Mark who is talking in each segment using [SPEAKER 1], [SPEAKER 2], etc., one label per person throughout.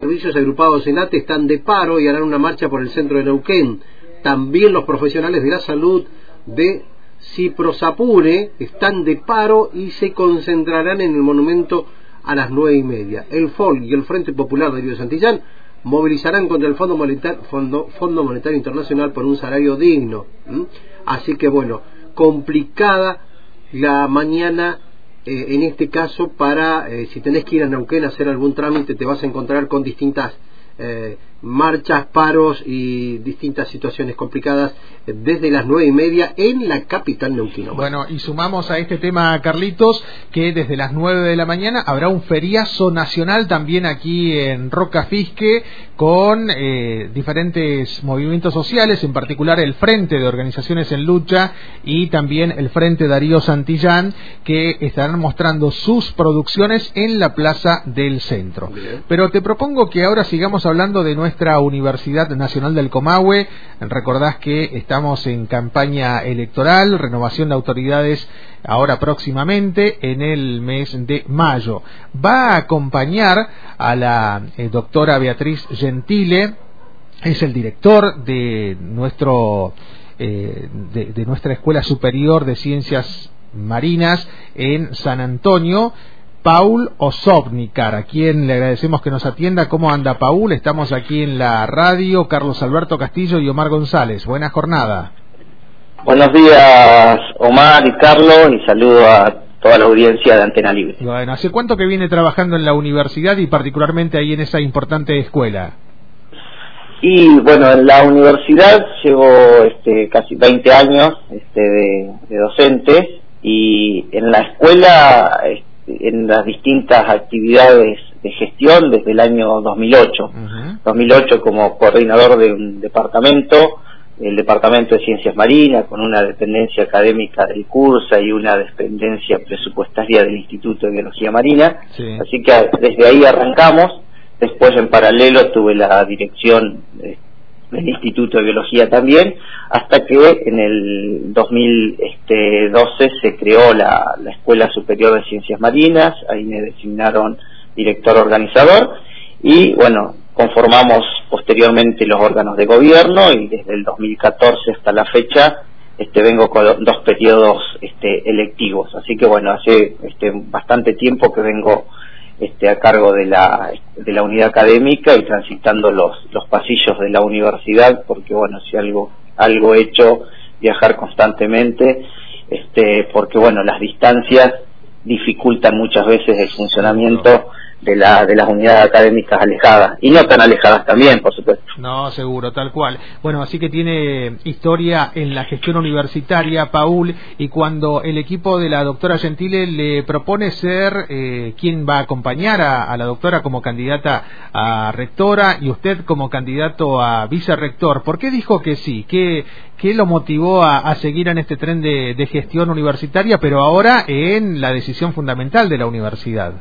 [SPEAKER 1] servicios agrupados en ATE están de paro y harán una marcha por el centro de Neuquén. También los profesionales de la salud de Ciprosapure están de paro y se concentrarán en el monumento a las nueve y media. El FOL y el Frente Popular de Río Santillán movilizarán contra el Fondo Monetario, Fondo Monetario Internacional por un salario digno. Así que bueno, complicada la mañana eh, en este caso para, eh, si tenés que ir a Neuquén a hacer algún trámite, te vas a encontrar con distintas eh, marchas, paros y distintas situaciones complicadas desde las nueve y media en la capital neuquina.
[SPEAKER 2] Bueno, y sumamos a este tema, Carlitos, que desde las nueve de la mañana habrá un feriazo nacional también aquí en Roca Fisque con eh, diferentes movimientos sociales, en particular el Frente de Organizaciones en Lucha y también el Frente Darío Santillán, que estarán mostrando sus producciones en la Plaza del Centro. Pero te propongo que ahora sigamos hablando de nuestra Universidad Nacional del Comahue. Recordás que estamos en campaña electoral, renovación de autoridades ahora próximamente en el mes de mayo. Va a acompañar a la eh, doctora Beatriz Gentile, es el director de nuestro eh, de nuestra Escuela Superior de Ciencias Marinas en San Antonio Paul Osobnikar, a quien le agradecemos que nos atienda. ¿Cómo anda Paul? Estamos aquí en la radio, Carlos Alberto Castillo y Omar González. Buena jornada.
[SPEAKER 3] Buenos días Omar y Carlos y saludo a toda la audiencia de Antena Libre.
[SPEAKER 2] Bueno, ¿hace cuánto que viene trabajando en la universidad y particularmente ahí en esa importante escuela?
[SPEAKER 3] Y bueno, en la universidad llevo este, casi 20 años este, de, de docente y en la escuela en las distintas actividades de gestión desde el año 2008. 2008 como coordinador de un departamento, el Departamento de Ciencias Marinas, con una dependencia académica del CURSA y una dependencia presupuestaria del Instituto de Biología Marina. Así que desde ahí arrancamos. Después, en paralelo, tuve la dirección del Instituto de Biología también, hasta que en el 2012 se creó la, Escuela Superior de Ciencias Marinas, ahí me designaron director organizador y bueno, conformamos posteriormente los órganos de gobierno y desde el 2014 hasta la fecha este, vengo con dos periodos este, electivos, así que bueno, hace este, bastante tiempo que vengo este, a cargo de la, de la unidad académica y transitando los, los pasillos de la universidad, porque bueno, si algo, algo he hecho, viajar constantemente, este, porque bueno, las distancias dificultan muchas veces el funcionamiento de, la, de las unidades académicas alejadas y no tan alejadas también, por supuesto.
[SPEAKER 2] No, seguro, tal cual. Bueno, así que tiene historia en la gestión universitaria, Paul, y cuando el equipo de la doctora Gentile le propone ser eh, quien va a acompañar a, la doctora como candidata a rectora y usted como candidato a vicerrector, ¿por qué dijo que sí? ¿Qué, qué lo motivó a, seguir en este tren de, de gestión universitaria, pero ahora en la decisión fundamental de la universidad?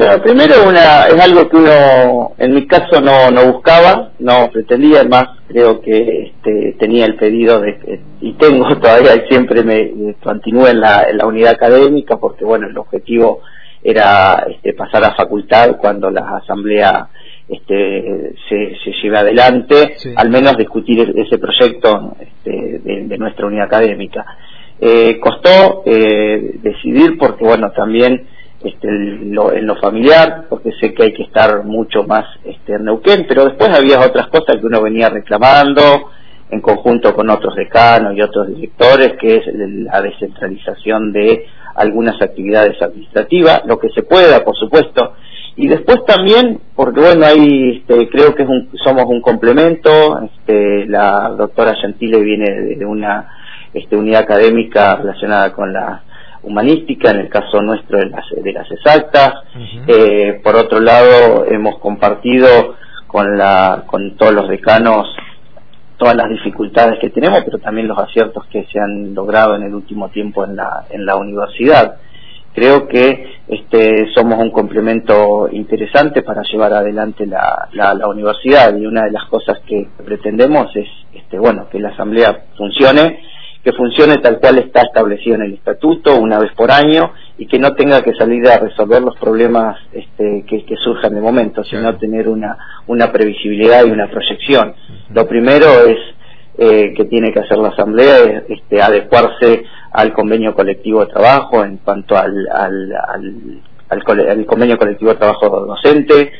[SPEAKER 3] Bueno, primero una, es algo que uno, en mi caso, no, no buscaba, no pretendía, además creo que este, tenía el pedido de, y tengo todavía y siempre me, continúe en la, en la unidad académica, porque bueno, el objetivo era este, pasar a facultad cuando la asamblea este, se, se lleve adelante, al menos discutir e-, ese proyecto este, de, nuestra unidad académica. Eh, costó eh, decidir porque bueno, también este, en, lo, familiar, porque sé que hay que estar mucho más este, Neuquén, pero después había otras cosas que uno venía reclamando en conjunto con otros decanos y otros directores, que es la descentralización de algunas actividades administrativas, lo que se pueda, por supuesto, y después también, porque bueno, ahí este, creo que es un, somos un complemento, este, la doctora Gentile viene de una este, unidad académica relacionada con la humanística, en el caso nuestro de las, de las exactas. eh, por otro lado, hemos compartido con, la, con todos los decanos todas las dificultades que tenemos, pero también los aciertos que se han logrado en el último tiempo en la, en la universidad. Creo que este, somos un complemento interesante para llevar adelante la, la, la universidad y una de las cosas que pretendemos es este, bueno, que la asamblea funcione que funcione tal cual está establecido en el estatuto, una vez por año, y que no tenga que salir a resolver los problemas este, que, surjan de momento, sino tener una, una previsibilidad y una proyección. Lo primero es eh, que tiene que hacer la Asamblea es este, adecuarse al convenio colectivo de trabajo en cuanto al, al, al, convenio colectivo de trabajo docente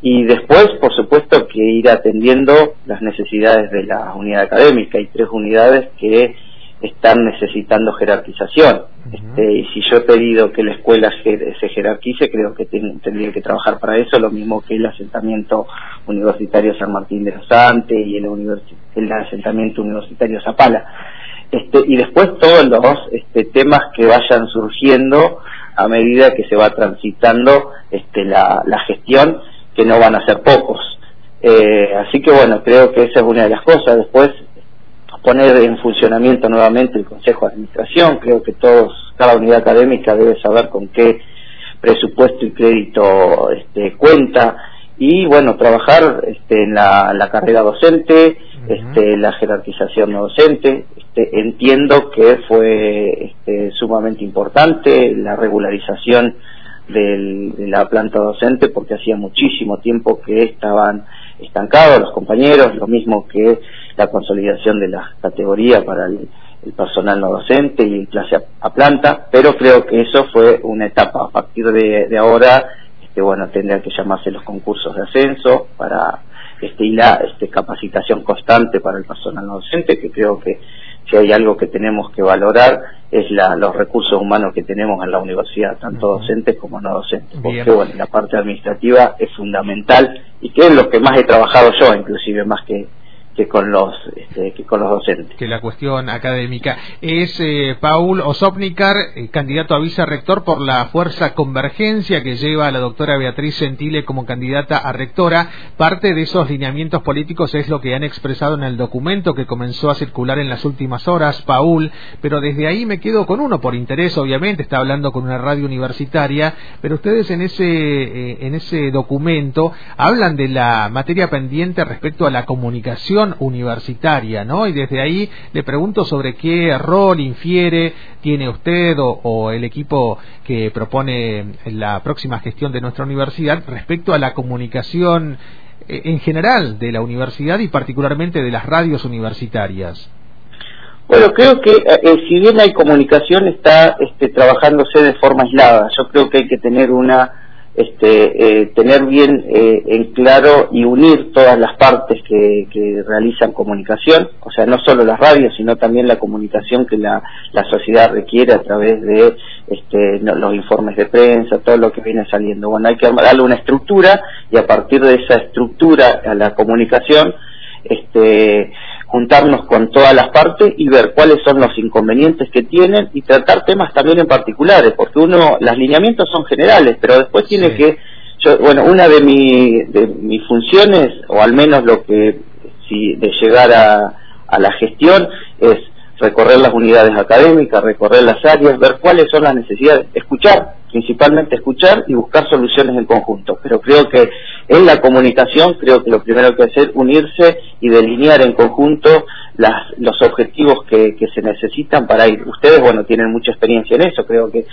[SPEAKER 3] y después, por supuesto, que ir atendiendo las necesidades de la unidad académica. Hay tres unidades que están necesitando jerarquización. este, y si yo he pedido que la escuela se jerarquice, creo que tendría que trabajar para eso, lo mismo que el asentamiento universitario San Martín de los Andes y el, el asentamiento universitario Zapala. Este, y después todos los este, temas que vayan surgiendo a medida que se va transitando este, la, la gestión, que no van a ser pocos. Eh, así que bueno, creo que esa es una de las cosas. Después poner en funcionamiento nuevamente el Consejo de Administración. Creo que todos, cada unidad académica debe saber con qué presupuesto y crédito este, cuenta y bueno, trabajar este, en la, carrera docente, este, la jerarquización no docente. Este, entiendo que fue este, sumamente importante la regularización de la planta docente porque hacía muchísimo tiempo que estaban estancados los compañeros, lo mismo que la consolidación de la categoría para el, personal no docente y clase a, planta, pero creo que eso fue una etapa. A partir de, ahora, este, bueno, tendrían que llamarse los concursos de ascenso para este, y la este, capacitación constante para el personal no docente, que creo que si hay algo que tenemos que valorar es la, los recursos humanos que tenemos en la universidad, tanto docentes como no docentes, porque bueno, la parte administrativa es fundamental y que es lo que más he trabajado yo, inclusive más que que con los este, que con los docentes.
[SPEAKER 2] Que la cuestión académica es eh, Paul Osopnikar, eh, candidato a vicerrector por la Fuerza Convergencia que lleva a la doctora Beatriz Gentile como candidata a rectora. Parte de esos lineamientos políticos es lo que han expresado en el documento que comenzó a circular en las últimas horas, Paul, pero desde ahí me quedo con uno por interés, obviamente, está hablando con una radio universitaria, pero ustedes en ese eh, en ese documento hablan de la materia pendiente respecto a la comunicación universitaria, ¿no? Y desde ahí le pregunto sobre qué rol infiere tiene usted o, el equipo que propone la próxima gestión de nuestra universidad respecto a la comunicación eh, en general de la universidad y particularmente de las radios universitarias.
[SPEAKER 3] Bueno, creo que eh, si bien hay comunicación, está este, trabajándose de forma aislada. Yo creo que hay que tener una este, eh, tener bien eh, en claro y unir todas las partes que, realizan comunicación, o sea, no solo las radios, sino también la comunicación que la, sociedad requiere a través de este, los informes de prensa, todo lo que viene saliendo. Bueno, hay que darle una estructura y a partir de esa estructura a la comunicación, este, juntarnos con todas las partes y ver cuáles son los inconvenientes que tienen y tratar temas también en particulares, porque uno, los lineamientos son generales, pero después tiene que, yo, bueno, una de, mi, de mis funciones, o al menos lo que, si de llegar a, a la gestión, es recorrer las unidades académicas, recorrer las áreas, ver cuáles son las necesidades, escuchar, principalmente escuchar y buscar soluciones en conjunto. Pero creo que en la comunicación, creo que lo primero que hacer es unirse y delinear en conjunto las, los objetivos que, se necesitan para ir. Ustedes, bueno, tienen mucha experiencia en eso, creo que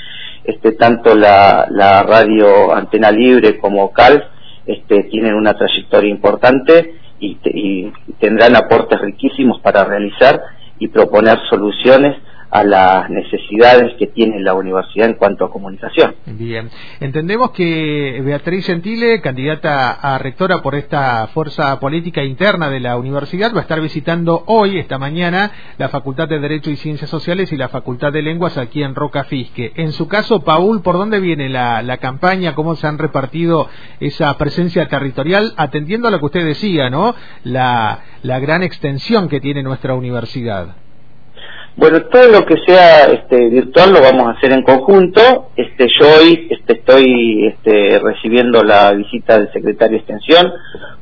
[SPEAKER 3] este, tanto la, radio Antena Libre como CAL este, tienen una trayectoria importante y tendrán aportes riquísimos para realizar y proponer soluciones a las necesidades que tiene la universidad en cuanto a comunicación.
[SPEAKER 2] Bien, entendemos que Beatriz Gentile, candidata a rectora por esta fuerza política interna de la universidad, va a estar visitando hoy, esta mañana, la Facultad de Derecho y Ciencias Sociales y la Facultad de Lenguas aquí en Roca Fisque. En su caso, Paul, ¿por dónde viene la, campaña? ¿Cómo se han repartido esa presencia territorial? Atendiendo a lo que usted decía, ¿no? La gran extensión que tiene nuestra universidad.
[SPEAKER 3] Bueno, todo lo que sea este, virtual lo vamos a hacer en conjunto. Este, yo hoy este, estoy este, recibiendo la visita del secretario de Extensión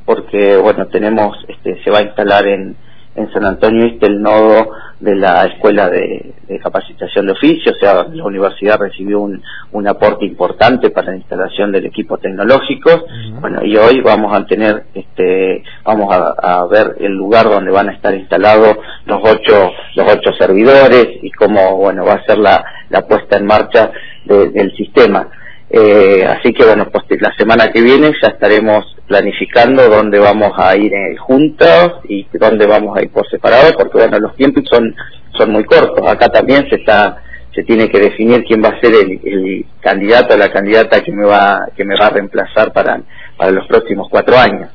[SPEAKER 3] porque, bueno, tenemos, este, se va a instalar en, en San Antonio Este el nodo de la Escuela de, Capacitación de Oficio, o sea, la universidad recibió un, un aporte importante para la instalación del equipo tecnológico. Bueno, y hoy vamos a tener este, vamos a, ver el lugar donde van a estar instalados los ocho, los ocho servidores y cómo, bueno, va a ser la, puesta en marcha del sistema. Eh, así que bueno, pues la semana que viene ya estaremos planificando dónde vamos a ir juntos y dónde vamos a ir por separado, porque bueno, los tiempos son, son muy cortos. Acá también se está se tiene que definir quién va a ser el, candidato o la candidata que me va que me va a reemplazar para para los próximos cuatro años.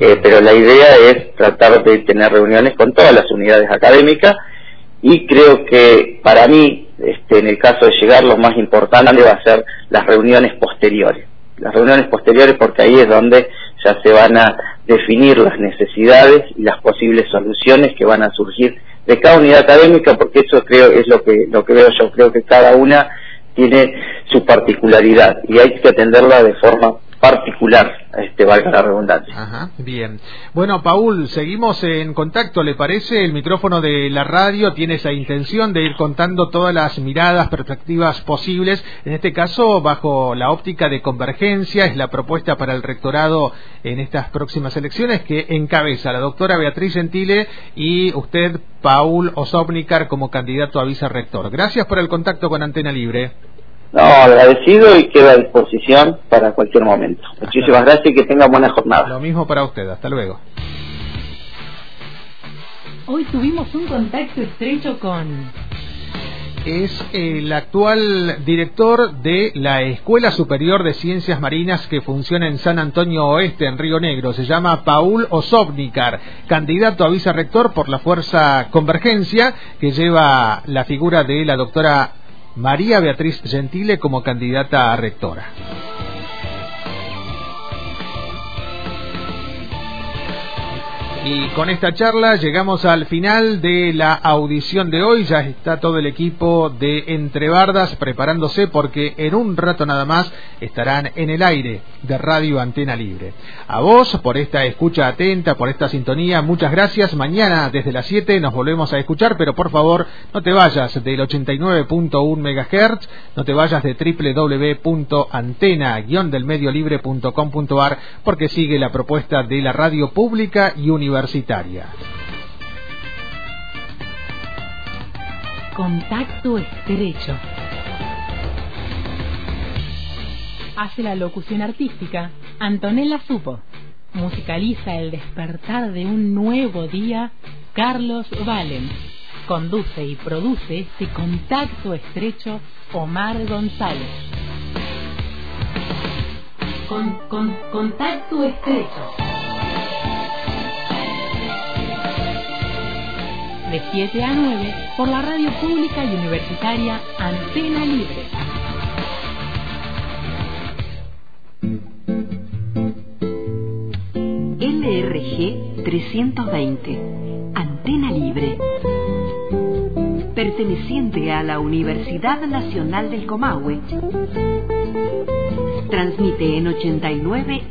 [SPEAKER 3] Eh, pero la idea es tratar de tener reuniones con todas las unidades académicas y creo que para mí, este, en el caso de llegar, lo más importante va a ser las reuniones posteriores. Las reuniones posteriores porque ahí es donde ya se van a definir las necesidades y las posibles soluciones que van a surgir de cada unidad académica, porque eso creo es lo que lo que veo yo. Creo que cada una tiene su particularidad y hay que atenderla de forma particular, este, valga la redundancia.
[SPEAKER 2] Ajá, bien. Bueno, Paul, seguimos en contacto, ¿le parece? El micrófono de la radio tiene esa intención de ir contando todas las miradas, perspectivas posibles, en este caso bajo la óptica de convergencia, es la propuesta para el rectorado en estas próximas elecciones que encabeza la doctora Beatriz Gentile y usted, Paul Osobnikar, como candidato a vicerrector. Gracias por el contacto con Antena Libre.
[SPEAKER 3] No, agradecido y queda a disposición para cualquier momento. Muchísimas gracias y que tenga buena jornada.
[SPEAKER 2] Lo mismo para usted, hasta luego.
[SPEAKER 4] Hoy tuvimos un contacto estrecho con...
[SPEAKER 2] Es el actual director de la Escuela Superior de Ciencias Marinas que funciona en San Antonio Oeste, en Río Negro. Se llama Paul Osobnikar, candidato a vicerrector por la Fuerza Convergencia, que lleva la figura de la doctora María Beatriz Gentile como candidata a rectora. Y con esta charla llegamos al final de la audición de hoy. Ya está todo el equipo de Entrebardas preparándose porque en un rato nada más estarán en el aire de Radio Antena Libre. A vos por esta escucha atenta, por esta sintonía, muchas gracias. Mañana desde las 7 nos volvemos a escuchar, pero por favor no te vayas del 89.1 MHz, no te vayas de www.antena-delmediolibre.com.ar porque sigue la propuesta de la radio pública y universitaria universitaria.
[SPEAKER 4] Contacto estrecho. Hace la locución artística Antonella Supo. Musicaliza el despertar de un nuevo día Carlos Valen. Conduce y produce este contacto estrecho Omar González. Con, con, contacto estrecho. De 7 a 9 por la radio pública y universitaria Antena Libre.
[SPEAKER 5] LRG 320, Antena Libre. Perteneciente a la Universidad Nacional del Comahue. Transmite en 89.